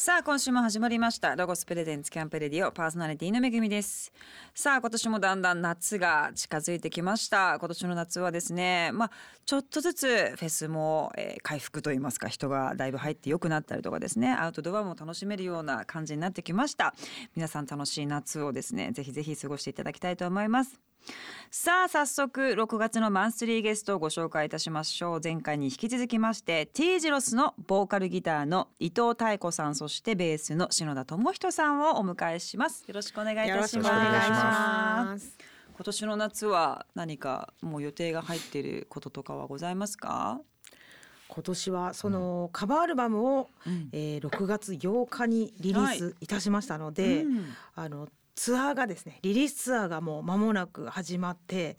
さあ今週も始まりました。ロゴスプレゼンツキャンプレディオパーソナリティのめぐみです。さあ今年もだんだん夏が近づいてきました。今年の夏はですねまあちょっとずつフェスも、えー回復といいますか人がだいぶ入って良くなったりとかですねアウトドアも楽しめるような感じになってきました。皆さん楽しい夏をですねぜひぜひ過ごしていただきたいと思います。さあ早速6月のマンスリーゲストをご紹介いたしましょう。前回に引き続きまして T ジロスのボーカルギターの伊藤妙子さんそしてベースの篠田智人さんをお迎えします。よろしくお願いいたします。よろしくお願いします。今年の夏は何かもう予定が入っていることとかはございますか、今年はそのカバーアルバムを、うん。えー6月8日にリリースいたしましたので、うん。あのツアーがですねリリースツアーがもう間もなく始まって、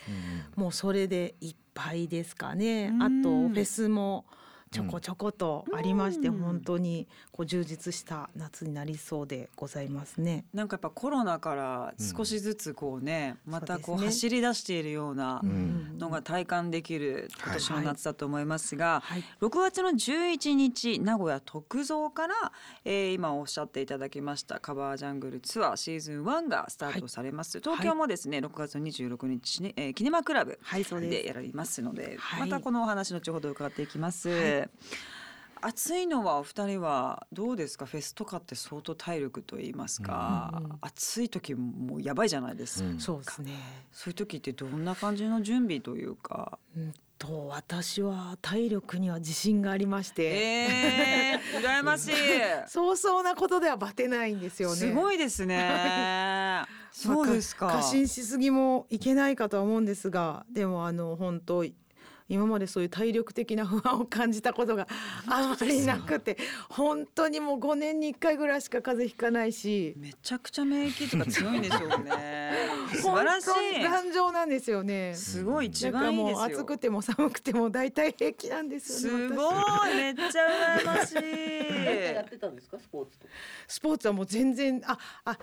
もうそれでいっぱいですかね。うんあとフェスもちょこちょことありまして、うん。本当にこう充実した夏になりそうでございますね。なんかやっぱコロナから少しずつこうね、またこう走り出しているようなうん。のが体感できる今年の夏だと思いますが、はい、6月の11日名古屋徳造から、えー今おっしゃっていただきましたカバージャングルツアーシーズン1がスタートされます、東京もですね6月の26日に、えーキネマクラブでやられますので、はい。またこのお話後ほど伺っていきます。はい暑いのはお二人はどうですか？フェスとかって相当体力と言いますか、うんうん暑い時もうやばいじゃないですか、うん。そうですね。そういう時ってどんな感じの準備というか？うんと私は体力には自信がありまして。えー、羨ましい。そうそうなことではバテないんですよね。すごいですね。そうですか。過信しすぎもいけないかとは思うんですが、でもあの本当今までそういう体力的な不安を感じたことがあまりなくて、本当にもう5年に1回ぐらいしか風邪ひかないし、めちゃくちゃ免疫とか強いんでしょうね。素晴らし本当にい頑丈なんですよね。すごい一番いい。ですよもう暑くても寒くても大体平気なんですよね。す私ごい。めっちゃ羨ましやっいてたんですか？スポーツ。スポーツはもう全然ああ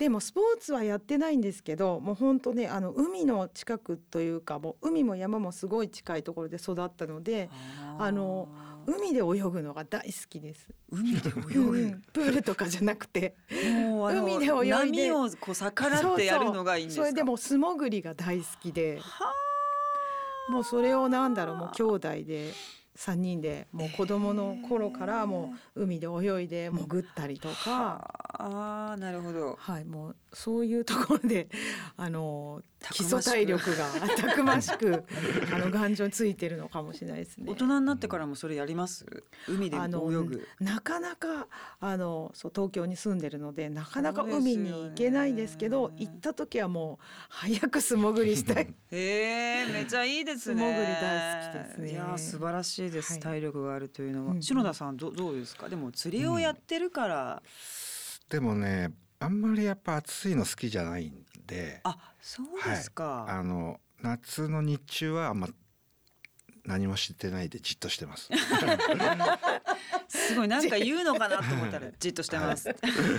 でもスポーツはやってないんですけどもう本当ねあの海の近くというかもう海も山もすごい近いところで育ったのであの海で泳ぐのが大好きです。海で泳うぐん。プールとかじゃなくて。もう海で泳いで。波をこう逆らってやるのがいいんですか？それでもう素潜りが大好きで。はもうそれをなんだろうもう兄弟で3人でもう子供の頃からもう海で泳いで潜ったりとか。ああなるほど。はい、もうそういうところで、あの基礎体力が たくましく、あの頑丈についてるのかもしれないですね。大。人になってからもそれやります？海で泳ぐ。なかなかあのそう東京に住んでるのでなかなか海に行けないですけど行った時はもう早く素潜りしたい。へえめっちゃいいですね。素潜り大好きですね。いやー素晴らしいです、はい。体力があるというのは、うんうん。篠田さんどどうですか？でも釣りをやってるから、でもねあんまりやっぱ暑いの好きじゃないんで。あそうですか、あの夏の日中はあんま何もしてないでじっとしてます。すごいなんか言うのかなと思ったら じっとしてます。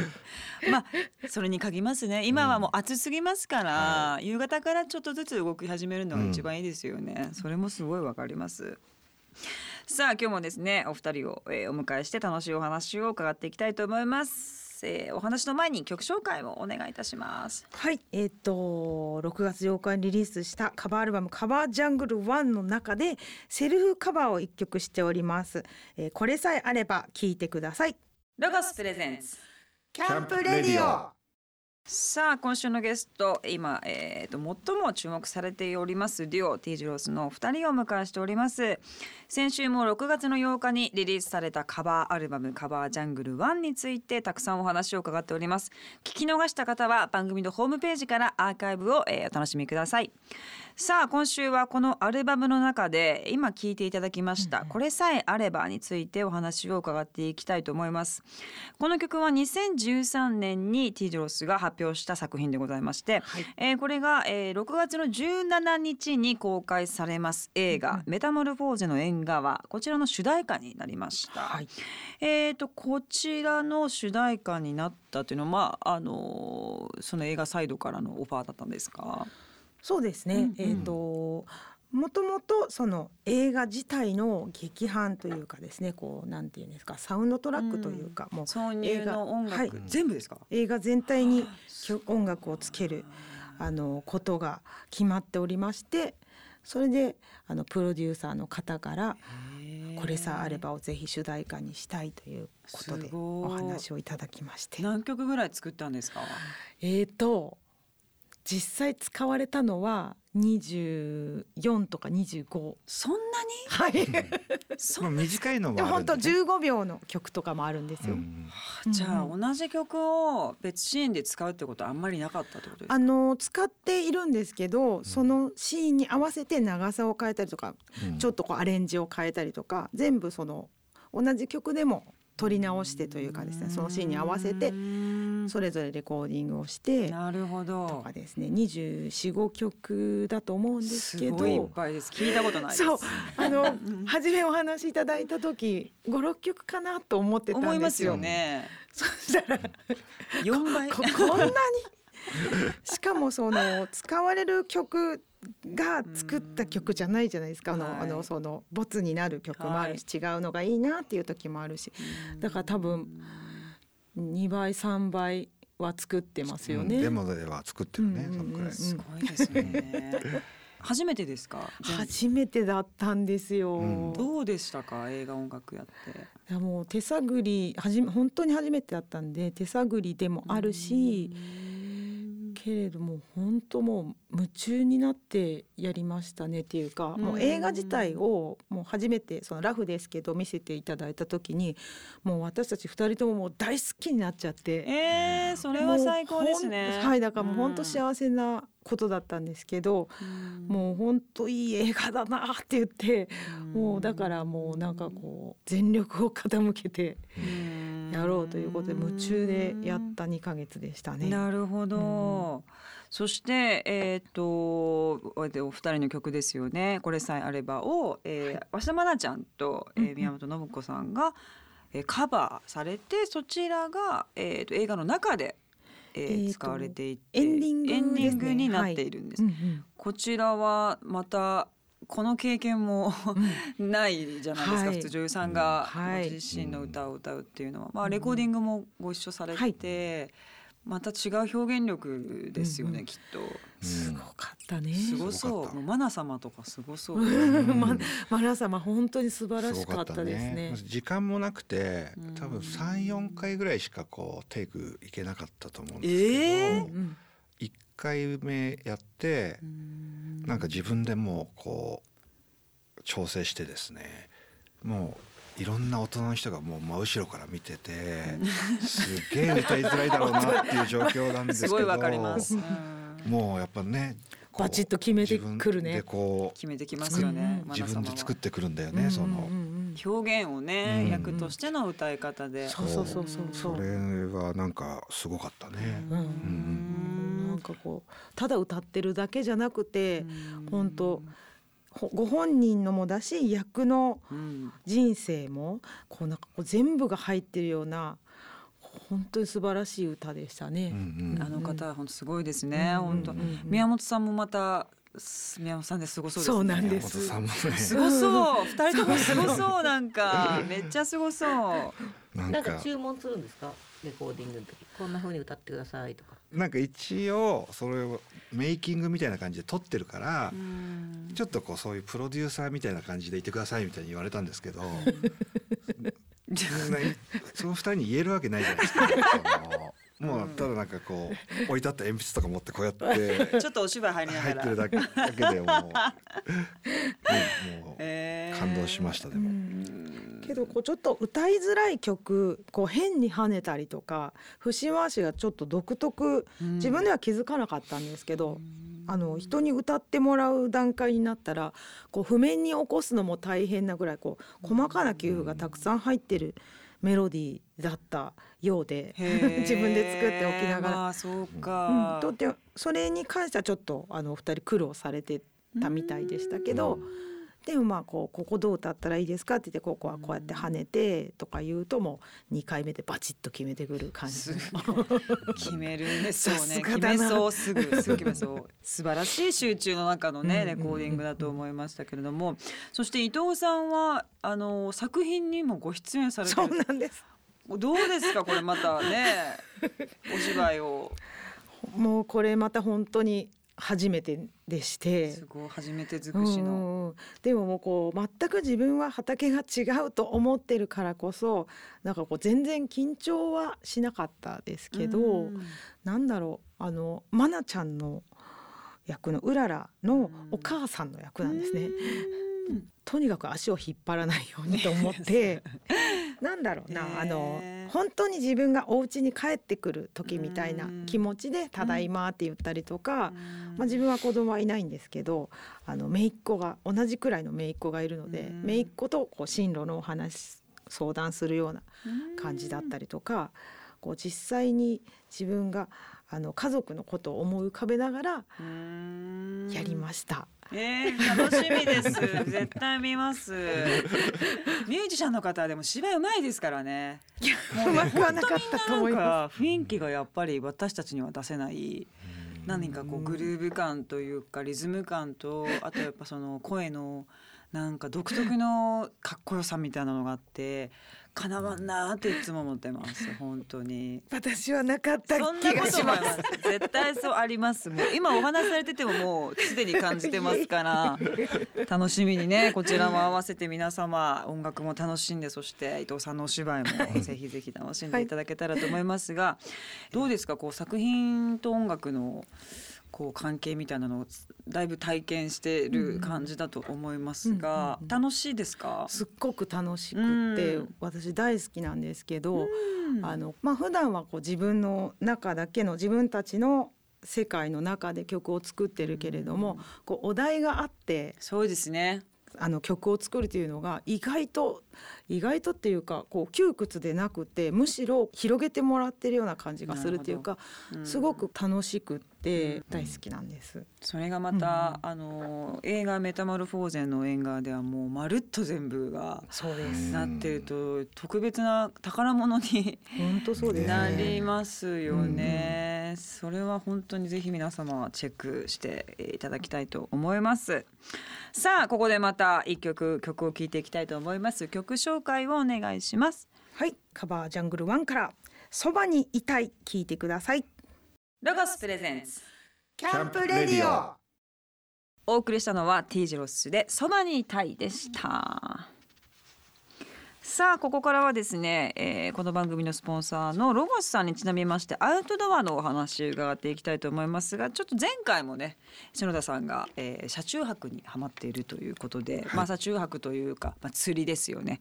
まあそれに限りますね。今はもう暑すぎますから、夕方からちょっとずつ動き始めるのが一番いいですよね。それもすごいわかります。さあ今日もですねお二人を、えーお迎えして楽しいお話を伺っていきたいと思います。えーお話の前に曲紹介をお願いいたします。はい、えっ、と6月8日にリリースしたカバーアルバムカバージャングル1の中でセルフカバーを一曲しております、えーこれさえあれば聞いてくださいロゴスプレゼンツ。キャンプレディオさあ今週のゲスト今、えー、と最も注目されておりますデュオ T ジロースのお二人を迎えしております。先週も6月の8日にリリースされたカバーアルバムカバージャングル1についてたくさんお話を伺っております。聞き逃した方は番組のホームページからアーカイブを、えーお楽しみください。さあ今週はこのアルバムの中で今聞いていただきました、これさえあればについてお話を伺っていきたいと思います。この曲は2013年に T ジロスが発表した作品でございまして、はい。えーこれが、えー6月の17日に公開されます映画、うん。メタモルフォーゼの縁側。こちらの主題歌になりました、はい。えー、とこちらの主題歌になったというのは、まああのーその映画サイドからのオファーだったんですか？そうですね、うんうん。えっ、ともともとその映画自体の劇伴というかですねこうなんていうんですかサウンドトラックというか、もう挿入の音楽、はい。全部ですか？映画全体に曲音楽をつけるあのことが決まっておりましてそれであのプロデューサーの方から「これさあれば」をぜひ主題歌にしたいということでお話をいただきまして。何曲ぐらい作ったんですか？えーと実際使われたのは24とか25そんなはい。にそまあ短いのでも本当もあるんで、ね。15秒の曲とかもあるんですよ。うん。じゃあうん。同じ曲を別シーンで使うってことはあんまりなかったってことですか？あの使っているんですけどそのシーンに合わせて長さを変えたりとか、うん。ちょっとこうアレンジを変えたりとか全部その同じ曲でも取り直してというかですねそのシーンに合わせててそれぞれレコーディングをしてなるほとどかですね245曲だと思うんですけすごいいっど。ぱいです。聞いたことないです。そう。あのん初めお話しいただいた時56曲かなと思ってたんですよ。思いますよね。そしたら4倍。ここんなに しかもその使われる曲が作った曲じゃないじゃないですか。あの,、はい。あのそのボツになる曲もあるし、違うのがいいなっていう時もあるし。だから多分2倍3倍は作ってますよね。うん。デモでは作ってるね、うんそのくらい。うんすごいですね。初めてですか？全初めてだったんですよ。うん。どうでしたか？映画音楽やって。いやもう手探りはじめ本当に初めてだったんで手探りでもあるし、けれども本当もう夢中になってやりましたねっていうか、もう映画自体をもう初めてそのラフですけど見せていただいた時にもう私たち二人とももう大好きになっちゃって。えー、それは最高ですね。はいだからもう本当幸せなことだったんですけど、もう本当いい映画だなって言って、もうだからもうなんかこう全力を傾けてやろうということで夢中でやった2ヶ月でしたね。なるほど、そしてえっ、とお二人の曲ですよね。これさえあればを、えー、鷲田愛菜ちゃんと、えー、宮本信子さんが、えー、カバーされてそちらが、えー、と映画の中で、えー使われていてエンディングね。になっているんです、うんうん。こちらはまたこの経験もないじゃないですか、はい。普通女優さんがはいご自身の歌を歌うっていうのは、まあ、レコーディングもご一緒されて、また違う表現力ですよね、うんきっと。すごかったね。すごそう。マナ様とかすごそう。うん。まマラ様本当に素晴らしかったですね。時間もなくてうん。多分三四回ぐらいしかこうテイクいけなかったと思うんですえー？けど、うん。一回目やってなんか自分でもうこう調整してですねもういろんな大人の人がもう真後ろから見てて すげえ歌いづらいだろうなっていう状況なんですけどすごいわかります。うんもうやっぱねバチッと決めてくるね自分でこ決めてきますよね。自分で作ってくるんだよねその。表現をね、うん役としての歌い方で。そうそうそうそうそれはなんかすごかったね。うんうんなんかこうただ歌ってるだけじゃなくて本当ほご本人のもだし役のうん人生もこうなんかこう全部が入ってるような本当に素晴らしい歌でしたうね。んうんあの方は本当すごいですね。うん本当うんうん宮本さんもまたす宮本さんですごそうですね。そうなんで山す本さんもねすごそう。二人ともすごそうなんかめっちゃすごそう。なんか注文するんですか？レコーディングの時こんな風に歌ってくださいとかなんか一応それをメイキングみたいな感じで撮ってるからうんちょっとこうそういうプロデューサーみたいな感じでいてくださいみたいに言われたんですけど その二人に言えるわけないじゃないですか。もうただなんかこう置いてあった鉛筆とか持ってこうやって ちょっとお芝居入りながら。入ってるだけだけでもう、ねもうえー感動しましたでも。けどこうちょっと歌いづらい曲こう変に跳ねたりとか節回しがちょっと独特うん。自分では気づかなかったんですけど、あの人に歌ってもらう段階になったらこう譜面に起こすのも大変なぐらいこう細かな給付がたくさん入ってるメロディーだったようで 自分で作っておきながら、まあそううん、か。とってそれに関してはちょっとあのお二人苦労されてたみたいでしたけど、でもまあこうここどう歌ったらいいですかって言ってここはこうやって跳ねてとか言うともう2回目でバチッと決めてくる感じ。す 決めるね。すがだな。決めそうすぐすぐ決めそう。素晴らしい集中の中のねうんレコーディングだと思いましたけれども。そして伊藤さんはあの作品にもご出演されてそうるなんです。どうですかこれまたね。お芝居を。もうこれまた本当に初めてでして。すごい初めて尽くしの。うんうん。うんでももうこう全く自分は畑が違うと思ってるからこそなんかこう全然緊張はしなかったですけど、うん。なんだろうあのマナちゃんの役のうららのお母さんの役なんですね。とにかく足を引っ張らないようにと思って なんだろうな、あの本当に自分がお家に帰ってくる時みたいな気持ちで「ただいま」って言ったりとか、まあ、自分は子供はいないんですけどあの姪っ子が同じくらいの姪っ子がいるのでうん。姪っ子とこう進路のお話相談するような感じだったりとかこう実際に自分があの家族のことを思い浮かべながらうんやりました。えー、楽しみです。絶対見ます。ミュージシャンの方はでも芝居うまいですからね。もうまくはなかったと思いまなんか雰囲気がやっぱり私たちには出せない。何かこうグルーヴ感というかリズム感とあとやっぱその声のなんか独特のかっこよさみたいなのがあってかなわんなーっていつも思ってます 本当に。す。私はなかったそんな気がします。こと思います。絶対そうあります。もう今お話しされててももうすでに感じてますから、楽しみにねこちらも合わせて皆様音楽も楽しんでそして伊藤さんのお芝居も ぜひぜひ楽しんでいただけたらと思いますが、どうですかこう作品と音楽のこう関係みたいなのをだいぶ体験してる感じだと思いますが、うん楽しいですか？すっごく楽しくって、うん私大好きなんですけど、うんあのまあ普段はこう自分の中だけの自分たちの世界の中で曲を作ってるけれども、こうお題があってそうですね。あの曲を作るというのが意外と意外とっていうかこう窮屈でなくてむしろ広げてもらってるような感じがするっていうか、うんすごく楽しくって大好きなんです。それがまた、あの映画「メタモルフォーゼン」の縁側ではもうまるっと全部がそうでうんなってると特別な宝物に本当そうですなね。りますよね。それは本当にぜひ皆様チェックしていただきたいと思います。さあここでまた一曲曲を聴いていきたいと思います。曲紹介をお願いします。はい、カバージャングルワンからそばにいたい聞いてください。ロゴスプレゼンツキャンプレディオお送りしたのは T ジロスでそばにいたいでした。さあここからはですね、えーこの番組のスポンサーのロゴスさんにちなみましてアウトドアのお話伺っていきたいと思いますがちょっと前回もね篠田さんが、えー車中泊にハマっているということで、まあ車中泊というか、まあ、釣りですよね。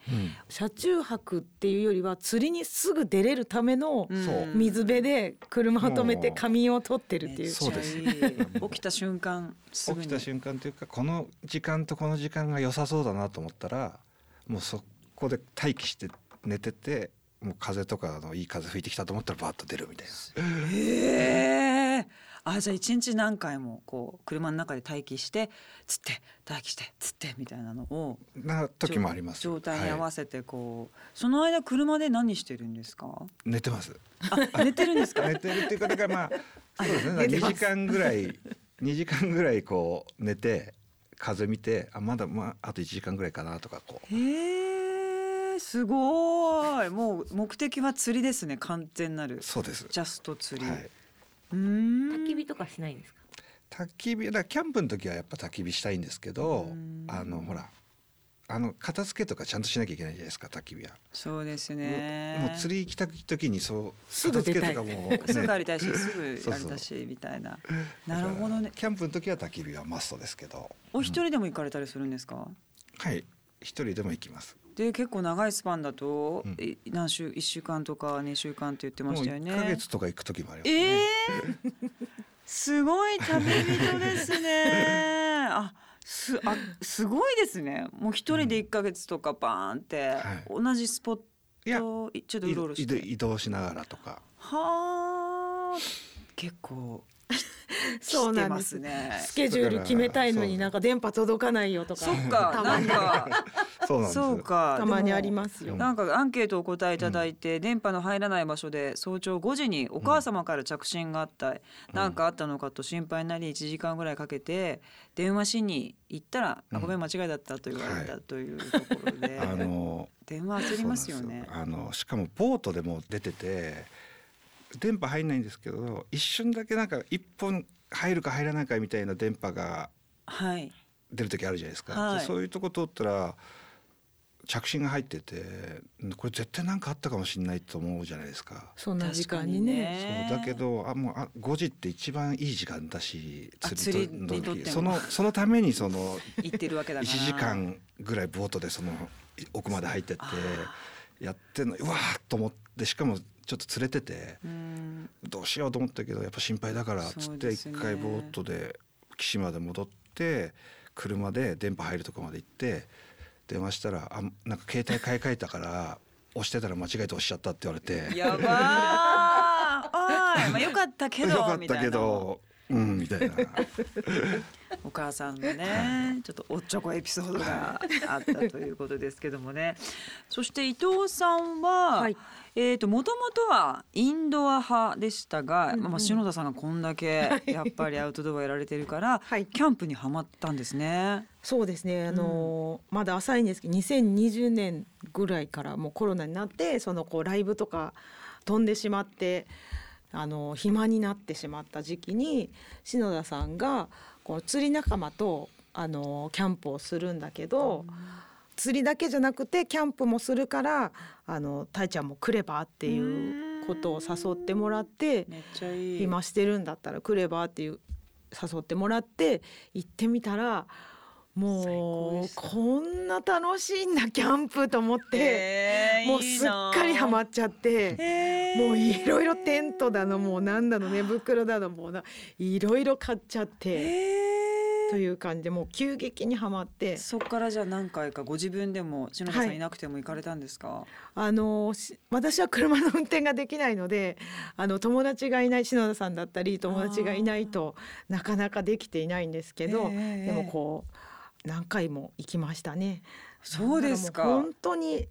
車中泊っていうよりは釣りにすぐ出れるための水辺で車を止めて仮眠を取ってるっていう。そうです。起きた瞬間すぐに。起きた瞬間というかこの時間とこの時間が良さそうだなと思ったらもうそこで待機して寝ててもう風とかのいい風吹いてきたと思ったらバーッと出るみたいな。へえ。あじゃあ一日何回もこう車の中で待機して釣って待機して釣ってみたいなのをな時もあります。状態に合はわせてこう、その間車で何してるんですか？い、寝てます。あ寝てるんですか？寝てるっていうかだからまあそうですね。2寝てます。時間ぐらい2時間ぐらいこう寝て風見てあまだまああと1時間ぐらいかなとかこう。へえすごい。もう目的は釣りですね完全なる。そうです。ジャスト釣り、はい。うーん。焚き火とかしないんですか？焚き火だキャンプの時はやっぱ焚き火したいんですけどうん。あのほらあの片付けとかちゃんとしなきゃいけないじゃないですか焚き火は。そうですね。もう釣り行きたい時にそうすぐ出たい片付けとかもう、ね、すぐ帰りたいしすぐやりたいしみたいな。なるほどね。キャンプの時は焚き火はマストですけど。お一人でも行かれたりするんですか、はい。一人でも行きますで結構長いスパンだと、うんえ何週1週間とか2週間って言ってましたよね。1ヶ月とか行く時もありますえね、ー、すごい旅人ですね。あすあすごいですね。もう一人で1ヶ月とかバーンって、はい同じスポットいちょっとうろうろして。移動しながらとかはあ結構 そうなんです。ねスケジュール決めたいのになんか電波届かないよとか。そっかなんたまに。か。そうか。たまにありまますよ。なんかアンケートをお答えいただいて、電波の入らない場所で早朝5時にお母様から着信があった、なんかあったのかと心配になり1時間ぐらいかけて電話しに行ったら、あごめん間違いだったと言われたはいというところで、あの電話焦りますよね。よ。あのしかもボートでも出てて電波入んないんですけど一瞬だけなんか一本入るか入らないかみたいな電波がはい。出る時あるじゃないですか、はい。でそういうとこ通ったら着信が入っててこれ絶対何かあったかもしれないと思うじゃないですか。そんな時間にね。そうだけどあもうあ5時って一番いい時間だしあ釣り釣りにとっても。そのそのためにその行ってるわけだから。1時間ぐらいボートでその奥まで入ってってやってんのうわーっと思ってしかもちょっと連れててうん。どうしようと思ったけどやっぱ心配だからっつって一回ボートで岸まで戻って車で電波入るとこまで行って電話したらあなんか携帯買い替えたから押してたら間違えて押しちゃったって言われて。やばー。まあよかったけど よかったけどうんみたいな。お母さんのねちょっとおっちょこエピソードがあったということですけどもね。そして伊藤さんは、はい。えーともともとはインドア派でしたが、うんうん。まあ、篠田さんがこんだけやっぱりアウトドアやられてるから、はい。キャンプにはまったんですね。そうですね。あのーまだ浅いんですけど、2020年ぐらいからもうコロナになって、そのこうライブとか飛んでしまって、あのー暇になってしまった時期に篠田さんがこう釣り仲間とあのーキャンプをするんだけど、釣りだけじゃなくてキャンプもするから、あのたいちゃんも来ればっていうことを誘ってもらって。めっちゃいい。今してるんだったら来ればっていう誘ってもらって行ってみたらもうこんな楽しいんだキャンプと思って、えーもうすっかりハマっっちゃって。もういろいろテントだのもうなんだの寝袋だのもうないろいろ買っちゃって。という感じ。でもう急激にはまって。そっからじゃあ何回かご自分でも篠田さんい。なくても行かれたんですか、あのし私は車の運転ができないのであの友達がいない篠田さんだったり友達がいないとなかなかできていないんですけど、ええでもこう何回も行きましたね。そうですか。本当に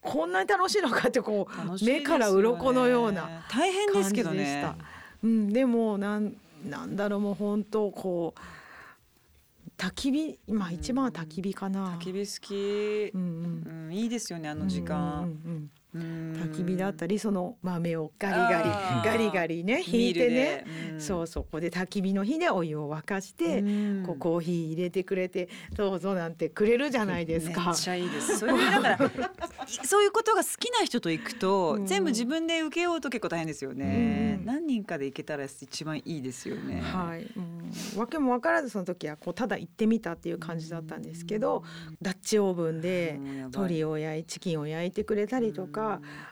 こんなに楽しいのかってこうね。目から鱗のような大変ですけどね。た。うん、でもなんなんだろうもう本当こう焚き火まあ一番は焚き火かな。焚き火好き。う、んうん。うん、いいですよねあの時うんうん間、うんうん焚き火だったりその豆をガリガリガリガリね引いてね、ミルでうん。そうそこで焚き火の火でお湯を沸かして、うん。こうコーヒー入れてくれてどうぞなんてくれるじゃないですか。めっ。ちゃいいです。それでだから そういうことが好きな人と行くと、うん。全部自分で受けようと結構大変ですよね。うん。何人かで行けたら一番いいですよね。はい、うん、わけも分からずその時はこうただ行ってみたっていう感じだったんですけど、ダッチオーブンで鶏を焼いチキンを焼いてくれたりとか、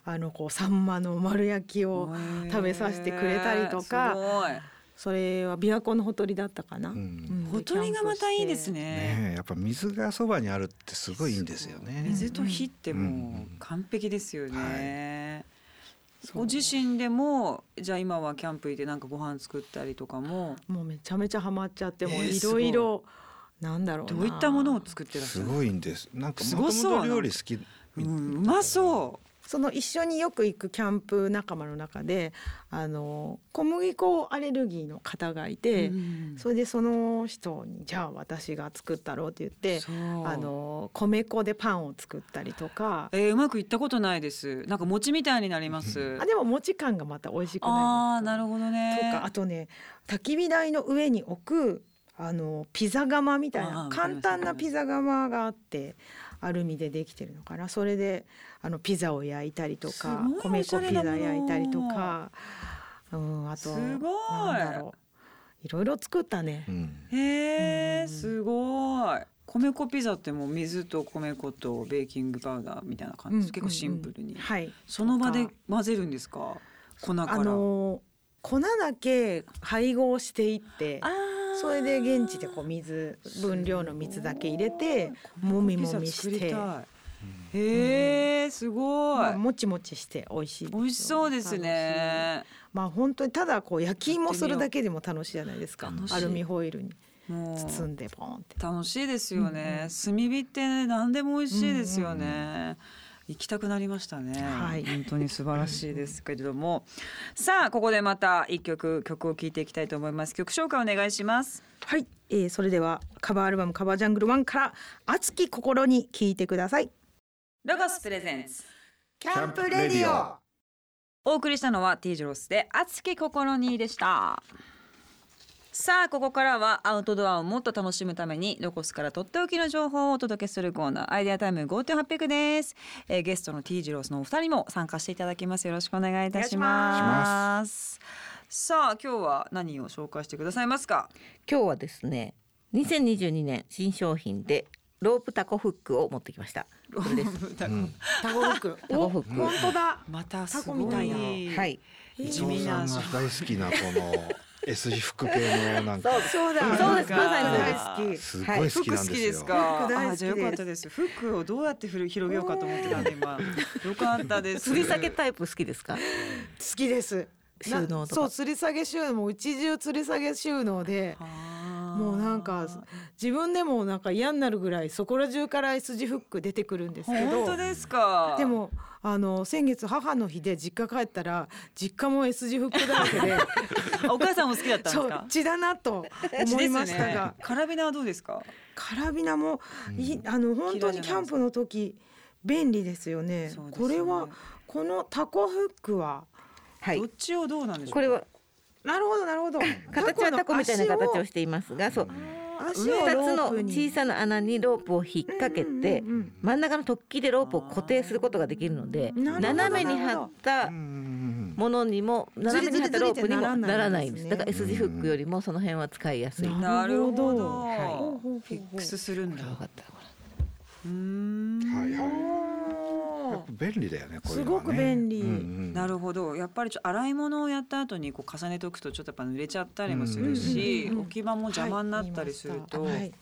あのこうサンマの丸焼きを食べさせてくれたりとかそれは琵琶湖のほとりだったかな。ほとりがまたいいですね。ね。やっぱ水がそばにあるってすごいいいんですよね。水と火ってもう完璧ですよね。ご自身でもじゃあ今はキャンプ行ってなんかご飯作ったりとかももうめちゃめちゃハマっちゃってもういろいろなんだろうなどういったものを作ってらっしゃするごいんです。なんかすもともごそうと料理好き。うん、うまそその一緒によく行くキャンプ仲間の中であの小麦粉アレルギーの方がいうて、うん。それでその人にじゃあ私が作ったろうって言ってあの米粉でパンを作ったりとか。えー、うまくいったことないです。なんか餅みたいになります。あでも餅感がまた美味しくあないです。かあなるほどね。とかあとね焚き火台の上に置くあのピザ窯みたいな簡単なピザ窯があってアルミでできてるのかな。それであのピザを焼いたりとかすごい米粉ピザ焼いたりとか、うん、あとすごい。なんだろう。いろいろ作ったね。う。ん。へえうんすごい。米粉ピザってもう水と米粉とベーキングパウダーみたいな感じです、結構シンプルに、はい。その場で混ぜるんですか？粉から。あの粉だけ配合していってそれで現地でこう水分量の水だけ入れてもみもみして、へえすごい、まあ、もちもちして美味しい美味しそうですね。まあ本当にただこう焼き芋するだけでも楽しいじゃないですか。アルミホイルに。包んでポンって。楽しいですよね、うんうん。炭火ってね何でも美味しいですよね、行きたくなりましたね、はい。本当に素晴らしいですけれども。さあここでまた一曲曲を聴いていきたいと思います。曲紹介お願いします。はい、えー、それではカバーアルバムカバージャングル1から熱き心に聞いてくださいロゴスプレゼンツ。キャンプレディオ。お送りしたのは T ジロスで熱き心にでした。さあここからはアウトドアをもっと楽しむためにロコスからとっておきの情報をお届けするコーナーアイデアタイム GoTo800 です、えー、ゲストの T ジロスのお二人も参加していただきます。よろしくお願いいたします。さあ今日は何を紹介してくださいますか？今日はですね2022年新商品でロープタコフックを持ってきました。これですうん。タコフック。タコフック本当だ。またすタコごいみたい。なはい。伊地味な大好きなこの S 字フック系のなんか。そうだそうです。まさに大好きす。ごい好きなんですよ。す。か。服大好きです。あじゃあよかったです。服をどうやってふる広げようかと思ってたんで今。よかったです。吊り下げタイプ好きですか？好きです。収納とか。なそう吊り下げ収納。もうち中吊り下げ収納でもうなんか自分でもなんか嫌になるぐらいそこら中から S 字フック出てくるんですけど本当ですか？でもあの先月母の日で実家帰ったら実家も S 字フックだらけで お母さんも好きだったんでそうすか。血だなと思いましたですね。が、カラビナはどうですか？カラビナもいあの本当にキャンプの時便利ですよね。ね。これはこのタコフックは？はい。どっちをどうなんでしょうか？これはなるほどなるほど。形はタコみたいな形をししていますがそう。足を2つの小さな穴にロープを引っ掛けてうんうんうん真ん中の突起でロープを固定することができるので斜めに張ったものにも斜めに張ったロープにもならないいんです。だから S 字フックよりもその辺は使いやすい。ななるほど。なるほど。はい。フィックスするんだ。よかったうーん。はいはい。やおっぱ便利だよね。こういうのはね。すごく便利。うんうん。なるほど。やっぱりちょ洗い物をやった後にこう重ねておくとちょっとやっぱ濡れちゃったりもするし、うんうんうん置き場も邪魔になったりすると、はいはい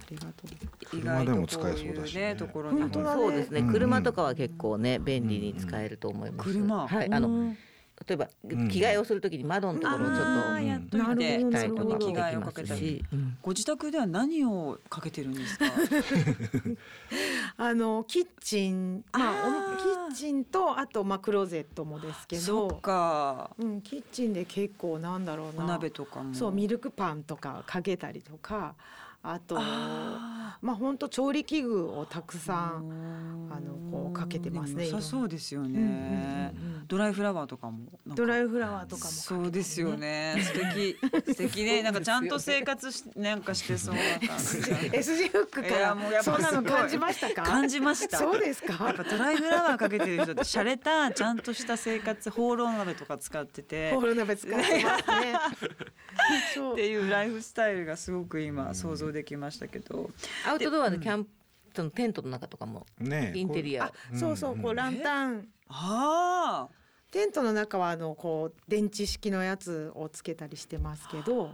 ありがとう意外とこう車でも使えそういうだしね。ねところに。本当だそうですね。車とかは結構ね便利に使えると思います。車。はい。あのうん例えばん。着替えをするときに窓のところをちょっとあーやっといて。なるほど。たりとかも着でき替えをかけたり。ますし、うんご自宅では何をかけてるんですか？あのキッチン。まあキッチンとあとまあクローゼットもですけそっどか。うんキッチンで結構なんだろうおな鍋とかも。そうミルクパンとかかけたりとか。あとあまあ本当調理器具をたくーさんあのこうかけてますね良さそうですよね、うんうんうんドライフラワーとかもドライフラワーとかもね。そうですよね。素敵。素敵ね。なんかちゃんと生活しなんかしてそうな感じ S 字フックからもうやっぱそ感じましたか？感じました。そうですやっかぱドライフラワーかけてる人って洒落たちゃんとした生活ホーロー鍋とか使ってて。ホール鍋使ってますね。っていうライフスタイルがすごく今想像できましたけど、アウトドアでキャンプそのテントの中とかも。ねインテリア。あそうそう。こうランタン。ああテントの中はあのこう電池式のやつをつけたりしてますけど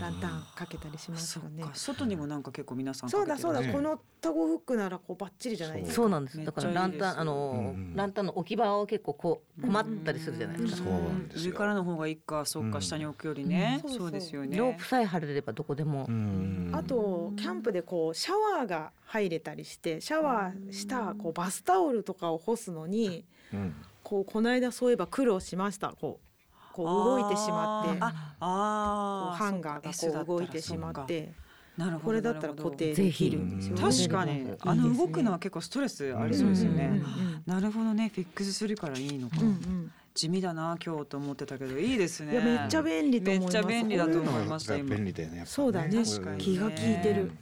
ランタンかけたりしますよね。か外にもなんか結構皆さんかけてる。そうだそうだ、ねこのタゴフックならこうバッチリじゃないですか。そう。なんです。だからランタンあのうんランタンの置き場を結構こう困ったりするじゃないですか。そうなんですよ。上からの方がいいかそうか、うん。下に置くよりね、うん。そうですよね。ロープさえ張れればどこでも。うん。あとキャンプでこうシャワーが入れたりしてシャワーしたこうバスタオルとかを干すのにうんこうこの間そういえば苦労しました。こうこう動いてしまって。ああハンガーがこう動いてしまって。なるほどこれだったら固定できるんですよね。確かに。あの動くのは結構ストレスありそうですよね、うんうんうんなるほどね。フィックスするからいいのか、うんうん。地味だな今日と思ってたけどいいですね。いやめっちゃ便利と思います。めっちゃ便利だと思いましたこういうのが便利だよねそうだね。確かに。気が利いてる。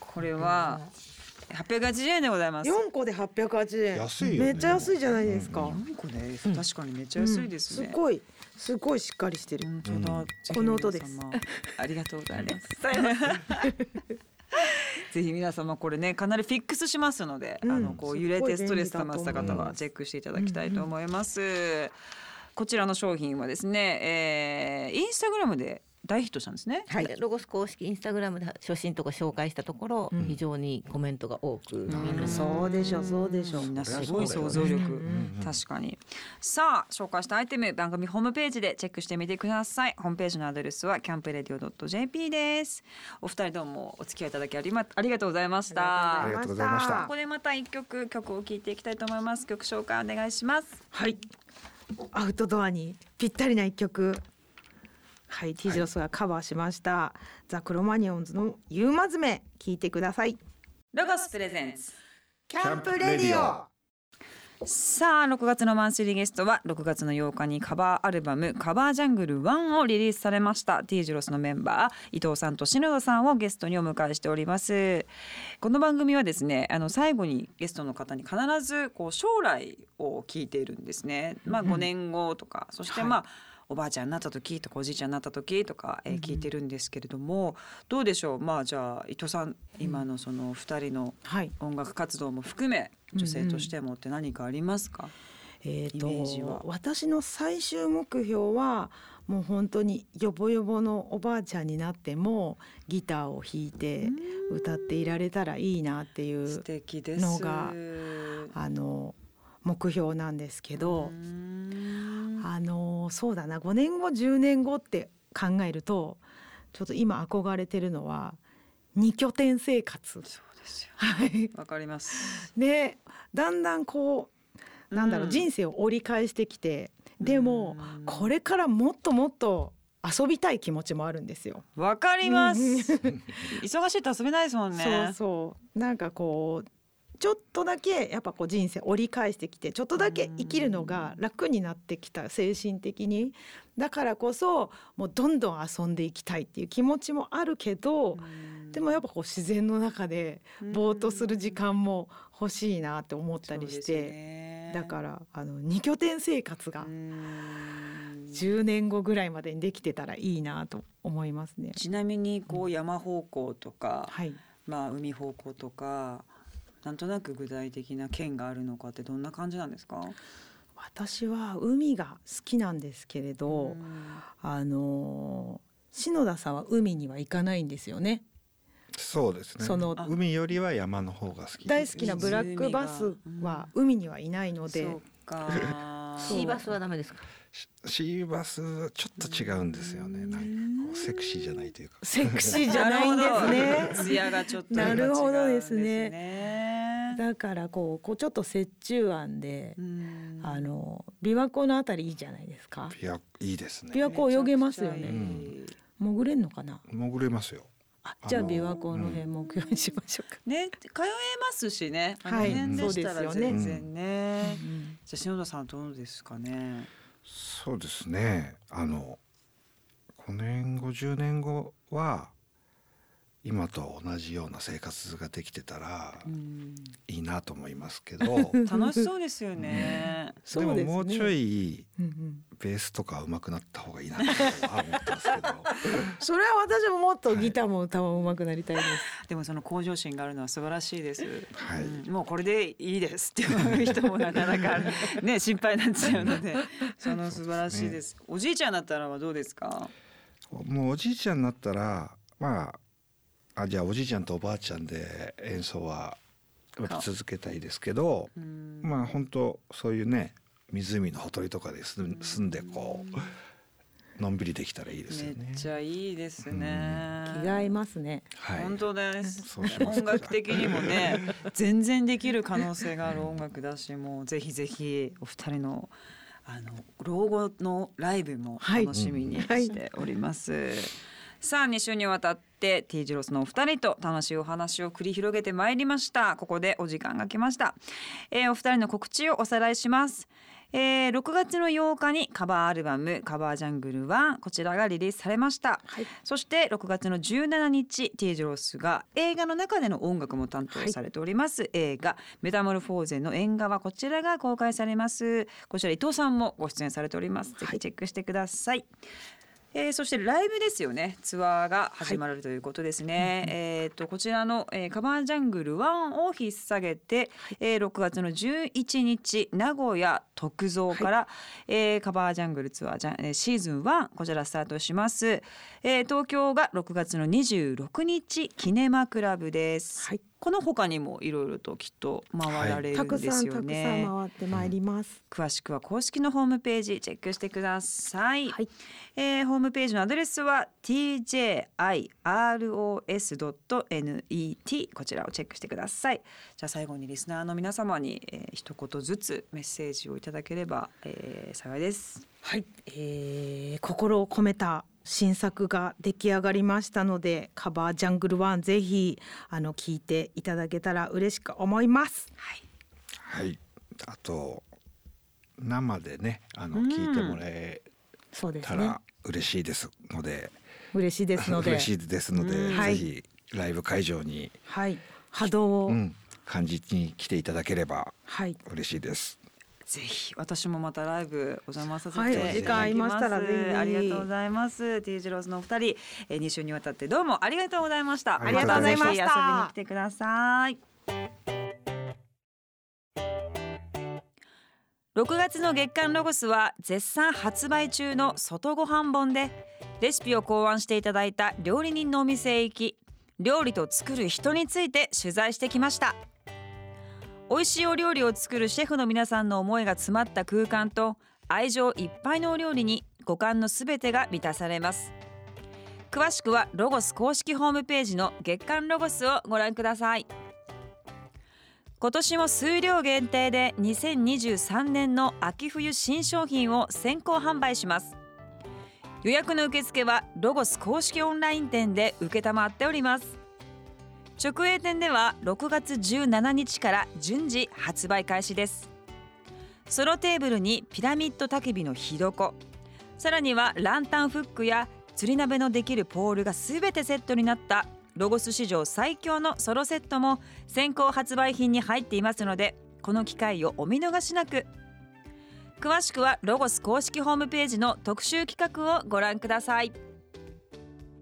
これは880円でございます。四個で880円。安いよね。めっちゃ安いじゃないですか。4個で確かにめっちゃ安いですね、うん。すごい。すごいしっかりしてる。本当だ、この音です。皆様ありがとうございます。ぜひ皆様これねかなりフィックスしますので、うん。あのこう揺れてストレス溜まってた方はチェックしていただきたいと思います、こちらの商品はですね、えー、インスタグラムで大ヒットしたんですね。はい、ロゴス公式インスタグラムで写真とか紹介したところ、うん。非常にコメントが多く、そうでしょそうでしょみんなすごい想像力、うん確かに。さあ紹介したアイテム番組ホームページでチェックしてみてください。ホームページのアドレスはキャンプレディオ .jp です。お二人どうもお付き合いいただきあり,、ま、ありがとうございました。ありがとうございました。ここでまた一曲曲を聴いていきたいと思います。曲紹介お願いします。はい。アウトドアにぴったりな一曲はい T ジロスがカバーしました、ザ・クロマニオンズの「ユーマズメ」聞いてください。ロゴスプレゼンツ。キャンプレディオ。さあ6月のマンスリーゲストは6月の8日にカバーアルバム「カバージャングル1」をリリースされました。T ジロスのメンバー伊藤さんと篠田さんをゲストにお迎えしております。この番組はですねあの最後にゲストの方に必ずこう将来を聞いているんですね。まあ5年後とかそしてまあ、おばあちゃんになった時とかおじいちゃんになった時とか、えー聞いてるんですけれども、どうでしょう？まあじゃあ伊藤さん今のその2人のはい。音楽活動も含め女性としてもって何かありますか、えー、とイメージは。私の最終目標はもう本当にヨボヨボのおばあちゃんになってもギターを弾いて歌っていられたらいいなってい素うのがあの目標なんですけどあのそうだな5年後10年後って考えるとちょっと今憧れてるのは二拠点生活。そうですよ。はい。わかります。でだんだんこうなんだろう、うん。人生を折り返してきてでもうん。これからもっともっと遊びたい気持ちもあるんですよ。わかります。う ん忙しいと遊べないですもんね。そうそう。なんかこうちょっとだけやっぱこう人生折り返してきてちょっとだけ生きるのが楽になってきた精神的に。だからこそもうどんどん遊んでいきたいっていう気持ちもあるけどでもやっぱこう自然の中でぼーっとする時間も欲しいなって思ったりして。だかららあの二拠点生活が10年後ぐらいまでにできてたらいいなと思いますね。ちなみにこう山方向とか、はい、まあ海方向とかなんとなく具体的な県があるのかってどんな感じなんですか？私は海が好きなんですけれど、うん。あの篠田さんは海には行かないんですよね。そうですね。その海よりは山の方が好き。大好きなブラックバスは海にはいないので、そうか。そう。シーバスはダメですか？シシーバスちょっと違うんですよね。なんかセクシーじゃないというか。セクシーじゃないんですね。艶がちょっとなるほどですねだからこうこうちょっと折衷案で、うん。あの琵琶湖のあたりいいじゃないですか。いやいいですね。琵琶湖泳げますよね。潜れんのかな？潜れますよ。あじゃあ琵琶湖の辺目標にしましょうか。ね通えますしね。あのはい。辺でしたらそうですよね。全然ね。うんじゃあ篠田さんどうですかね？そうですね。あの5年後10年後は今と同じような生活ができてたらうん。いいなと思いますけど。楽しそうですよね。うですね。ももうちょいベースとか上手くなった方がいいなとは思ってますけど。それは私ももっとギターも歌も上手くなりたいです。でもその向上心があるのは素晴らしいです、はい。うん。もうこれでいいです。っていう人もなかなかね心配になっちゃうのでその素晴らしいです。おじいちゃんだったらはどうですか？もうおじいちゃんになったらまああじゃあおじいちゃんとおばあちゃんで演奏はまた続けたいですけどうん。まあ本当そういうね湖のほとりとかで住ん住んでこうのんびりできたらいいですよね。めっ。ちゃいいですね。気が合いますね。はい、本当です。音楽的にもね 全然できる可能性がある音楽だしもうぜひぜひお二人のあの老後のライブも楽しみにはいしております。さあ2週にわたって T ジロスのお二人と楽しいお話を繰り広げてまいりました。ここでお時間が来ました、えーお二人の告知をおさらいします。えー6月の8日にカバーアルバム「カバージャングル1」こちらがリリースされました、はい。そして6月の17日 T ジロスが映画の中での音楽も担当されております、映画「メタモルフォーゼの縁側」こちらが公開されます。こちら伊藤さんもご出演されております。ぜひチェックしてください、えーえー、そしてライブですよね。ツアーが始まるということですね、はい、えっ、とこちらの、えー、カバージャングル1を引っ提げて、はい、えー、6月の11日名古屋徳造から、はい、えー、カバージャングルツアーじゃ、えー、シーズン1こちらスタートします、えー、東京が6月の26日キネマクラブです、はいこの他にもいろいろときっと回られるんですよね、はい、たくさんたくさん回ってまいります、詳しくは公式のホームページチェックしてください、はい、えー、ホームページのアドレスは tjiros.net こちらをチェックしてください。じゃあ最後にリスナーの皆様に、えー、一言ずつメッセージをいただければ、えー、幸いです。はい、えー、心を込めた新作が出来上がりましたのでカバージャングルワンぜひあの聞いていただけたら嬉しく思います。はい。はい。あと生でねあの、聞いてもらえたら嬉しいですので、嬉しいですので。嬉しいですので、ぜひライブ会場に、はい、波動を、うん、感じに来ていただければ嬉しいです。ぜひ私もまたライブお邪魔させていただきます。はい、時間ありましたらありがとうございます。T 字ローズのお二人、えー、2週にわたってどうもありがとうございました。ありがとうございました。遊びに来てください。6月の月刊ロゴスは絶賛発売中の外ご飯本でレシピを考案していただいた料理人のお店へ行き料理と作る人について取材してきました。美味しいお料理を作るシェフの皆さんの思いが詰まった空間と愛情いっぱいのお料理に五感のすべてが満たされます。詳しくはロゴス公式ホームページの月刊ロゴスをご覧ください。今年も数量限定で2023年の秋冬新商品を先行販売します。予約の受付はロゴス公式オンライン店で承っております。直営店では6月17日から順次発売開始です。ソロテーブルにピラミッド焚き火の火床。さらにはランタンフックや釣り鍋のできるポールがすべてセットになったロゴス史上最強のソロセットも先行発売品に入っていますのでこの機会をお見逃しなく。詳しくはロゴス公式ホームページの特集企画をご覧ください。